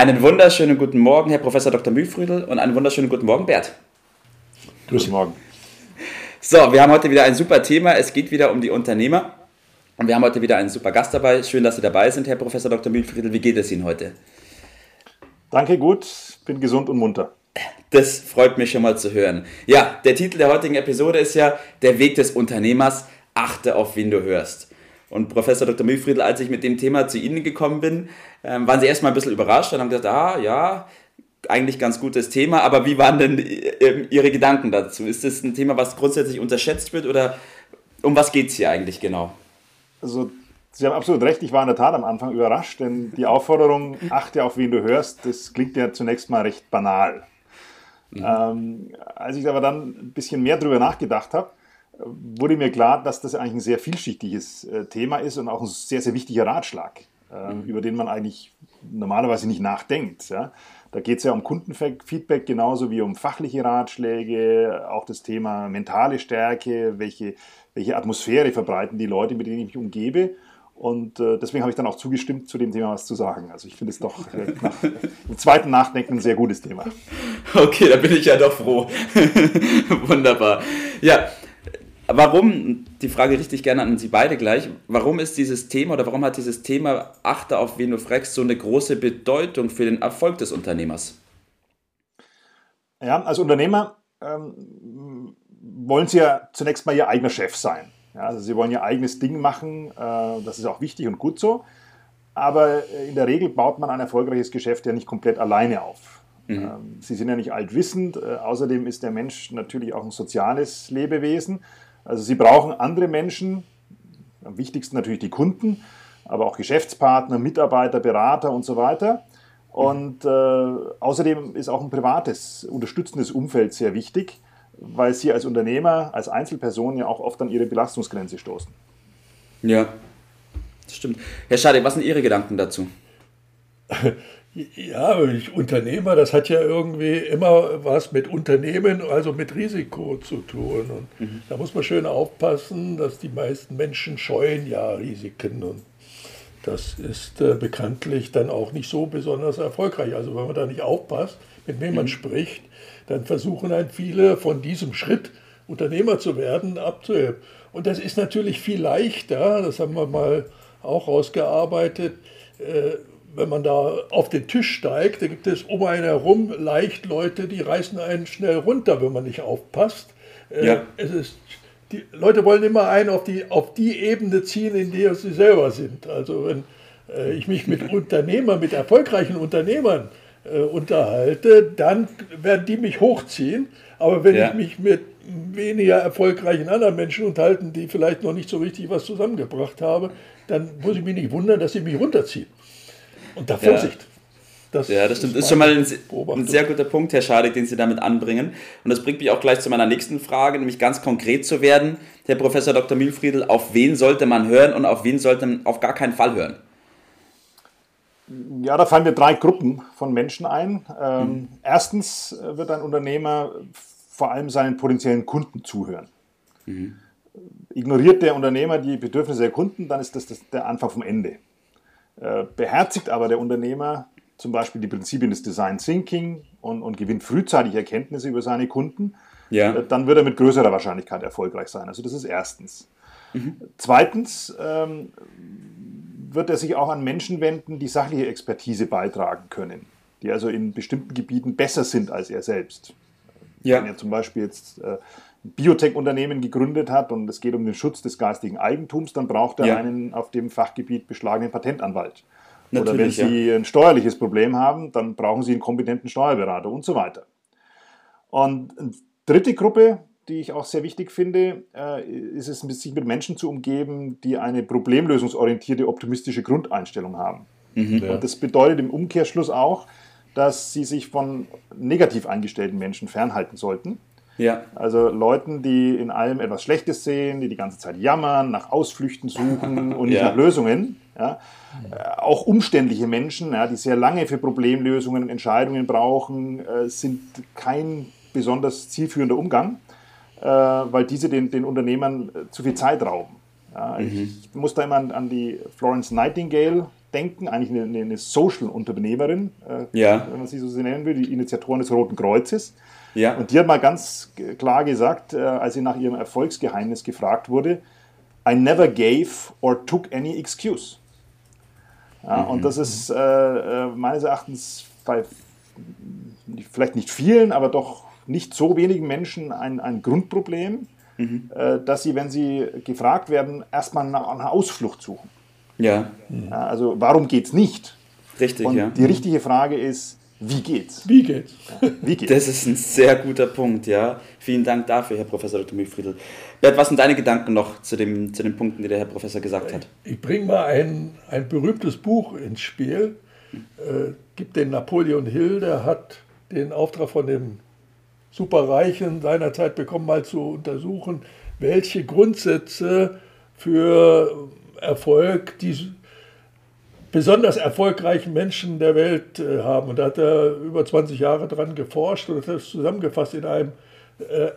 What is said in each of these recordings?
Einen wunderschönen guten Morgen, Herr Professor Dr. Mühlfriedel, und einen wunderschönen guten Morgen, Bert. Guten Morgen. So, wir haben heute wieder ein super Thema. Es geht wieder um die Unternehmer. Und wir haben heute wieder einen super Gast dabei. Schön, dass Sie dabei sind, Herr Professor Dr. Mühlfriedel. Wie geht es Ihnen heute? Danke, gut. Bin gesund und munter. Das freut mich schon mal zu hören. Ja, der Titel der heutigen Episode ist ja Der Weg des Unternehmers. Achte auf wen du hörst. Und Professor Dr. Mühlfriedel, als ich mit dem Thema zu Ihnen gekommen bin, ähm, waren Sie erstmal ein bisschen überrascht und haben gesagt, ah ja, eigentlich ganz gutes Thema, aber wie waren denn äh, Ihre Gedanken dazu? Ist das ein Thema, was grundsätzlich unterschätzt wird oder um was geht es hier eigentlich genau? Also Sie haben absolut recht, ich war in der Tat am Anfang überrascht, denn die Aufforderung, achte auf wen du hörst, das klingt ja zunächst mal recht banal. Mhm. Ähm, als ich aber dann ein bisschen mehr darüber nachgedacht habe, wurde mir klar, dass das eigentlich ein sehr vielschichtiges äh, Thema ist und auch ein sehr, sehr wichtiger Ratschlag, äh, mhm. über den man eigentlich normalerweise nicht nachdenkt. Ja? Da geht es ja um Kundenfeedback genauso wie um fachliche Ratschläge, auch das Thema mentale Stärke, welche, welche Atmosphäre verbreiten die Leute, mit denen ich mich umgebe. Und äh, deswegen habe ich dann auch zugestimmt, zu dem Thema was zu sagen. Also ich finde es doch äh, nach, im zweiten Nachdenken ein sehr gutes Thema. Okay, da bin ich ja doch froh. Wunderbar. Ja, Warum, die Frage richte ich gerne an Sie beide gleich, warum ist dieses Thema oder warum hat dieses Thema Achte auf wen du fragst so eine große Bedeutung für den Erfolg des Unternehmers? Ja, als Unternehmer ähm, wollen Sie ja zunächst mal Ihr eigener Chef sein. Ja, also Sie wollen Ihr eigenes Ding machen, äh, das ist auch wichtig und gut so. Aber in der Regel baut man ein erfolgreiches Geschäft ja nicht komplett alleine auf. Mhm. Ähm, Sie sind ja nicht altwissend. Äh, außerdem ist der Mensch natürlich auch ein soziales Lebewesen. Also sie brauchen andere Menschen, am wichtigsten natürlich die Kunden, aber auch Geschäftspartner, Mitarbeiter, Berater und so weiter. Und äh, außerdem ist auch ein privates, unterstützendes Umfeld sehr wichtig, weil sie als Unternehmer, als Einzelperson ja auch oft an ihre Belastungsgrenze stoßen. Ja, das stimmt. Herr Schade, was sind Ihre Gedanken dazu? Ja, Unternehmer, das hat ja irgendwie immer was mit Unternehmen, also mit Risiko zu tun. Und mhm. da muss man schön aufpassen, dass die meisten Menschen scheuen ja Risiken. Und das ist äh, bekanntlich dann auch nicht so besonders erfolgreich. Also wenn man da nicht aufpasst, mit wem man mhm. spricht, dann versuchen ein viele von diesem Schritt, Unternehmer zu werden, abzuheben. Und das ist natürlich viel leichter, das haben wir mal auch ausgearbeitet, äh, wenn man da auf den Tisch steigt, da gibt es um einen herum leicht Leute, die reißen einen schnell runter, wenn man nicht aufpasst. Äh, ja. Es ist, die Leute wollen immer einen auf die, auf die Ebene ziehen, in der sie selber sind. Also wenn äh, ich mich mit Unternehmern, mit erfolgreichen Unternehmern äh, unterhalte, dann werden die mich hochziehen. Aber wenn ja. ich mich mit weniger erfolgreichen anderen Menschen unterhalten, die vielleicht noch nicht so richtig was zusammengebracht haben, dann muss ich mich nicht wundern, dass sie mich runterziehen. Und da Vorsicht. Ja. Das ja, das stimmt. Das ist schon mal ein, ein, sehr guter Punkt, Herr Schadig, den Sie damit anbringen. Und das bringt mich auch gleich zu meiner nächsten Frage, nämlich ganz konkret zu werden. Herr Professor Dr. Mühlfriedel, auf wen sollte man hören und auf wen sollte man auf gar keinen Fall hören? Ja, da fallen mir drei Gruppen von Menschen ein. Ähm, mhm. Erstens wird ein Unternehmer vor allem seinen potenziellen Kunden zuhören. Mhm. Ignoriert der Unternehmer die Bedürfnisse der Kunden, dann ist das, das der Anfang vom Ende. Äh, beherzigt aber der Unternehmer zum Beispiel die Prinzipien des Design Thinking und, und gewinnt frühzeitig Erkenntnisse über seine Kunden, ja. Äh, dann wird er mit größerer Wahrscheinlichkeit erfolgreich sein. Also das ist erstens. Mhm. Zweitens ähm, wird er sich auch an Menschen wenden, die sachliche Expertise beitragen können, die also in bestimmten Gebieten besser sind als er selbst. Ja. Wenn er zum Beispiel jetzt äh, Biotech-Unternehmen gegründet hat und es geht um den Schutz des geistigen Eigentums, dann braucht er ja. einen auf dem Fachgebiet beschlagenen Patentanwalt. Natürlich, Oder wenn Sie ja. ein steuerliches Problem haben, dann brauchen Sie einen kompetenten Steuerberater und so weiter. Und eine dritte Gruppe, die ich auch sehr wichtig finde, äh, ist es, sich mit Menschen zu umgeben, die eine problemlösungsorientierte, optimistische Grundeinstellung haben. Mhm, ja. Und das bedeutet im Umkehrschluss auch, dass sie sich von negativ eingestellten Menschen fernhalten sollten. Ja. Also Leuten, die in allem etwas Schlechtes sehen, die die ganze Zeit jammern, nach Ausflüchten suchen und nicht Ja. nach Lösungen. Ja. Äh, Auch umständliche Menschen, ja, die sehr lange für Problemlösungen und Entscheidungen brauchen, äh, sind kein besonders zielführender Umgang, äh, weil diese den, den Unternehmern äh, zu viel Zeit rauben. Ja, Ich muss da immer an, an die Florence Nightingale denken, eigentlich eine, eine Social-Unternehmerin, äh, Ja. wenn man sie so nennen will, die Initiatorin des Roten Kreuzes. Ja. Und die hat mal ganz klar gesagt, äh, als sie nach ihrem Erfolgsgeheimnis gefragt wurde, I never gave or took any excuse. Ja, Und das ist äh, äh, meines Erachtens bei vielleicht nicht vielen, aber doch nicht so wenigen Menschen ein, ein Grundproblem, äh, dass sie, wenn sie gefragt werden, erstmal nach einer Ausflucht suchen. ja. Ja, also warum geht es nicht? Richtig, Und ja. die richtige Frage ist, wie geht's? Wie geht's? Wie geht's? Das ist ein sehr guter Punkt, ja. Vielen Dank dafür, Herr Professor Dr. Mühlfriedl. Bert, was sind deine Gedanken noch zu, dem, zu den Punkten, die der Herr Professor gesagt hat? Ich bringe mal ein, ein berühmtes Buch ins Spiel. Äh, gibt den Napoleon Hill, der hat den Auftrag von dem Superreichen seinerzeit bekommen, mal zu untersuchen, welche Grundsätze für Erfolg die besonders erfolgreichen Menschen der Welt äh, haben. Und da hat er über 20 Jahre dran geforscht und hat das zusammengefasst in einem äh,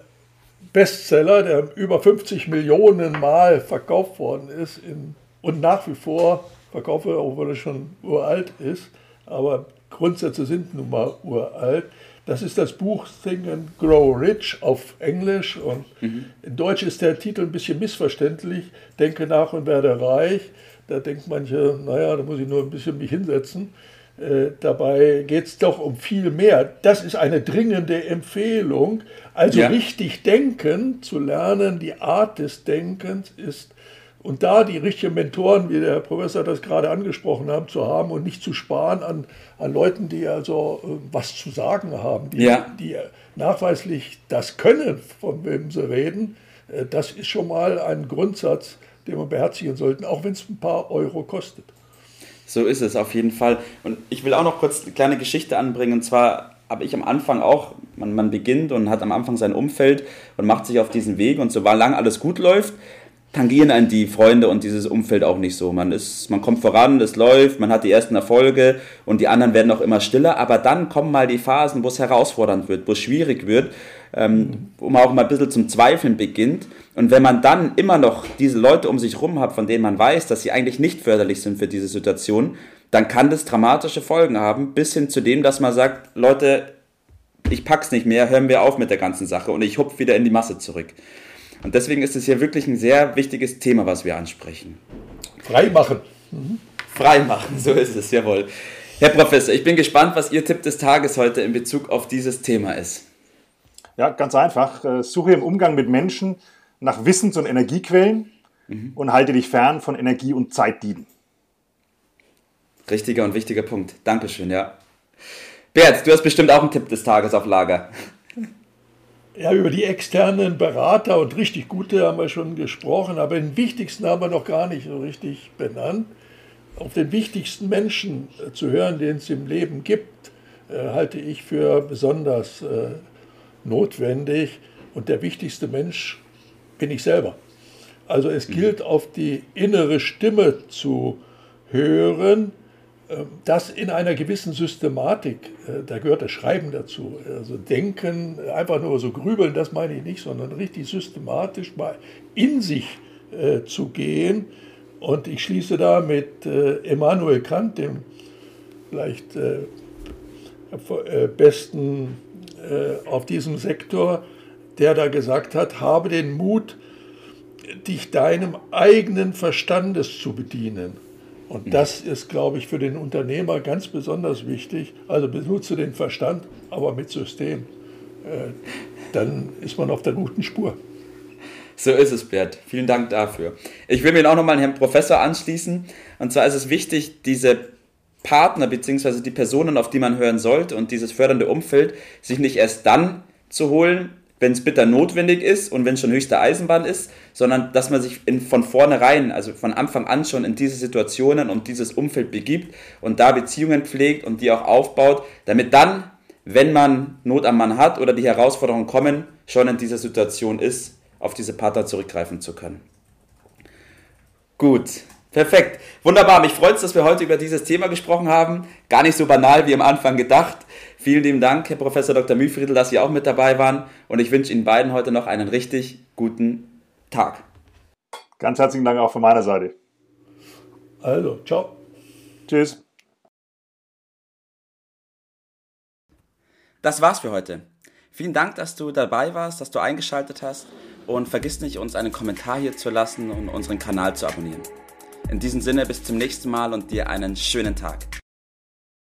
Bestseller, der über 50 Millionen Mal verkauft worden ist in, und nach wie vor verkauft wird, obwohl er schon uralt ist. Aber Grundsätze sind nun mal uralt. Das ist das Buch Think and Grow Rich auf Englisch und in Deutsch ist der Titel ein bisschen missverständlich. Denke nach und werde reich. Da denkt manche, naja, da muss ich nur ein bisschen mich hinsetzen. Äh, dabei geht es doch um viel mehr. Das ist eine dringende Empfehlung. Also Ja. richtig denken zu lernen, die Art des Denkens ist und da die richtigen Mentoren, wie der Herr Professor das gerade angesprochen haben, zu haben und nicht zu sparen an, an Leuten, die also äh, was zu sagen haben, die, Ja. die nachweislich das können, von wem sie reden, äh, das ist schon mal ein Grundsatz, den wir beherzigen sollten, auch wenn es ein paar Euro kostet. So ist es auf jeden Fall. Und ich will auch noch kurz eine kleine Geschichte anbringen. Und zwar habe ich am Anfang auch, man, man beginnt und hat am Anfang sein Umfeld und macht sich auf diesen Weg. Und solange alles gut läuft, tangieren einen die Freunde und dieses Umfeld auch nicht so. Man, ist, man kommt voran, es läuft, man hat die ersten Erfolge und die anderen werden auch immer stiller. Aber dann kommen mal die Phasen, wo es herausfordernd wird, wo es schwierig wird, ähm, wo man auch mal ein bisschen zum Zweifeln beginnt. Und wenn man dann immer noch diese Leute um sich rum hat, von denen man weiß, dass sie eigentlich nicht förderlich sind für diese Situation, dann kann das dramatische Folgen haben, bis hin zu dem, dass man sagt, Leute, ich pack's nicht mehr, hören wir auf mit der ganzen Sache und ich hupf wieder in die Masse zurück. Und deswegen ist es hier wirklich ein sehr wichtiges Thema, was wir ansprechen. Freimachen. Freimachen, so ist es, jawohl. Herr Professor, ich bin gespannt, was Ihr Tipp des Tages heute in Bezug auf dieses Thema ist. Ja, ganz einfach. Äh, Suche im Umgang mit Menschen nach Wissens- und Energiequellen und halte dich fern von Energie- und Zeitdieben. Richtiger und wichtiger Punkt. Dankeschön, ja. Bert, du hast bestimmt auch einen Tipp des Tages auf Lager. Ja, über die externen Berater und richtig gute haben wir schon gesprochen, aber den wichtigsten haben wir noch gar nicht so richtig benannt. Auf den wichtigsten Menschen äh, zu hören, den es im Leben gibt, äh, halte ich für besonders äh, notwendig. Und der wichtigste Mensch bin ich selber. Also es gilt, auf die innere Stimme zu hören, das in einer gewissen Systematik, äh, da gehört das Schreiben dazu. Also denken, einfach nur so grübeln, das meine ich nicht, sondern richtig systematisch mal in sich äh, zu gehen. Und ich schließe da mit äh, Immanuel Kant, dem vielleicht äh, äh, besten äh, auf diesem Sektor, der da gesagt hat, habe den Mut, dich deinem eigenen Verstandes zu bedienen. Und das ist, glaube ich, für den Unternehmer ganz besonders wichtig. Also benutze den Verstand, aber mit System. Äh, Dann ist man auf der guten Spur. So ist es, Bert. Vielen Dank dafür. Ich will mir auch nochmal Herrn Professor anschließen. Und zwar ist es wichtig, diese Partner bzw. die Personen, auf die man hören sollte und dieses fördernde Umfeld, sich nicht erst dann zu holen, wenn es bitter notwendig ist und wenn es schon höchste Eisenbahn ist, sondern dass man sich in, von vornherein, also von Anfang an schon in diese Situationen und dieses Umfeld begibt und da Beziehungen pflegt und die auch aufbaut, damit dann, wenn man Not am Mann hat oder die Herausforderungen kommen, schon in dieser Situation ist, auf diese Partner zurückgreifen zu können. Gut, perfekt. Wunderbar. Mich freut es, dass wir heute über dieses Thema gesprochen haben. Gar nicht so banal wie am Anfang gedacht. Vielen lieben Dank, Herr Professor Dr. Mühlfriedl, dass Sie auch mit dabei waren. Und ich wünsche Ihnen beiden heute noch einen richtig guten Tag. Ganz herzlichen Dank auch von meiner Seite. Also, ciao. Tschüss. Das war's für heute. Vielen Dank, dass du dabei warst, dass du eingeschaltet hast und vergiss nicht, uns einen Kommentar hier zu lassen und unseren Kanal zu abonnieren. In diesem Sinne, bis zum nächsten Mal und dir einen schönen Tag.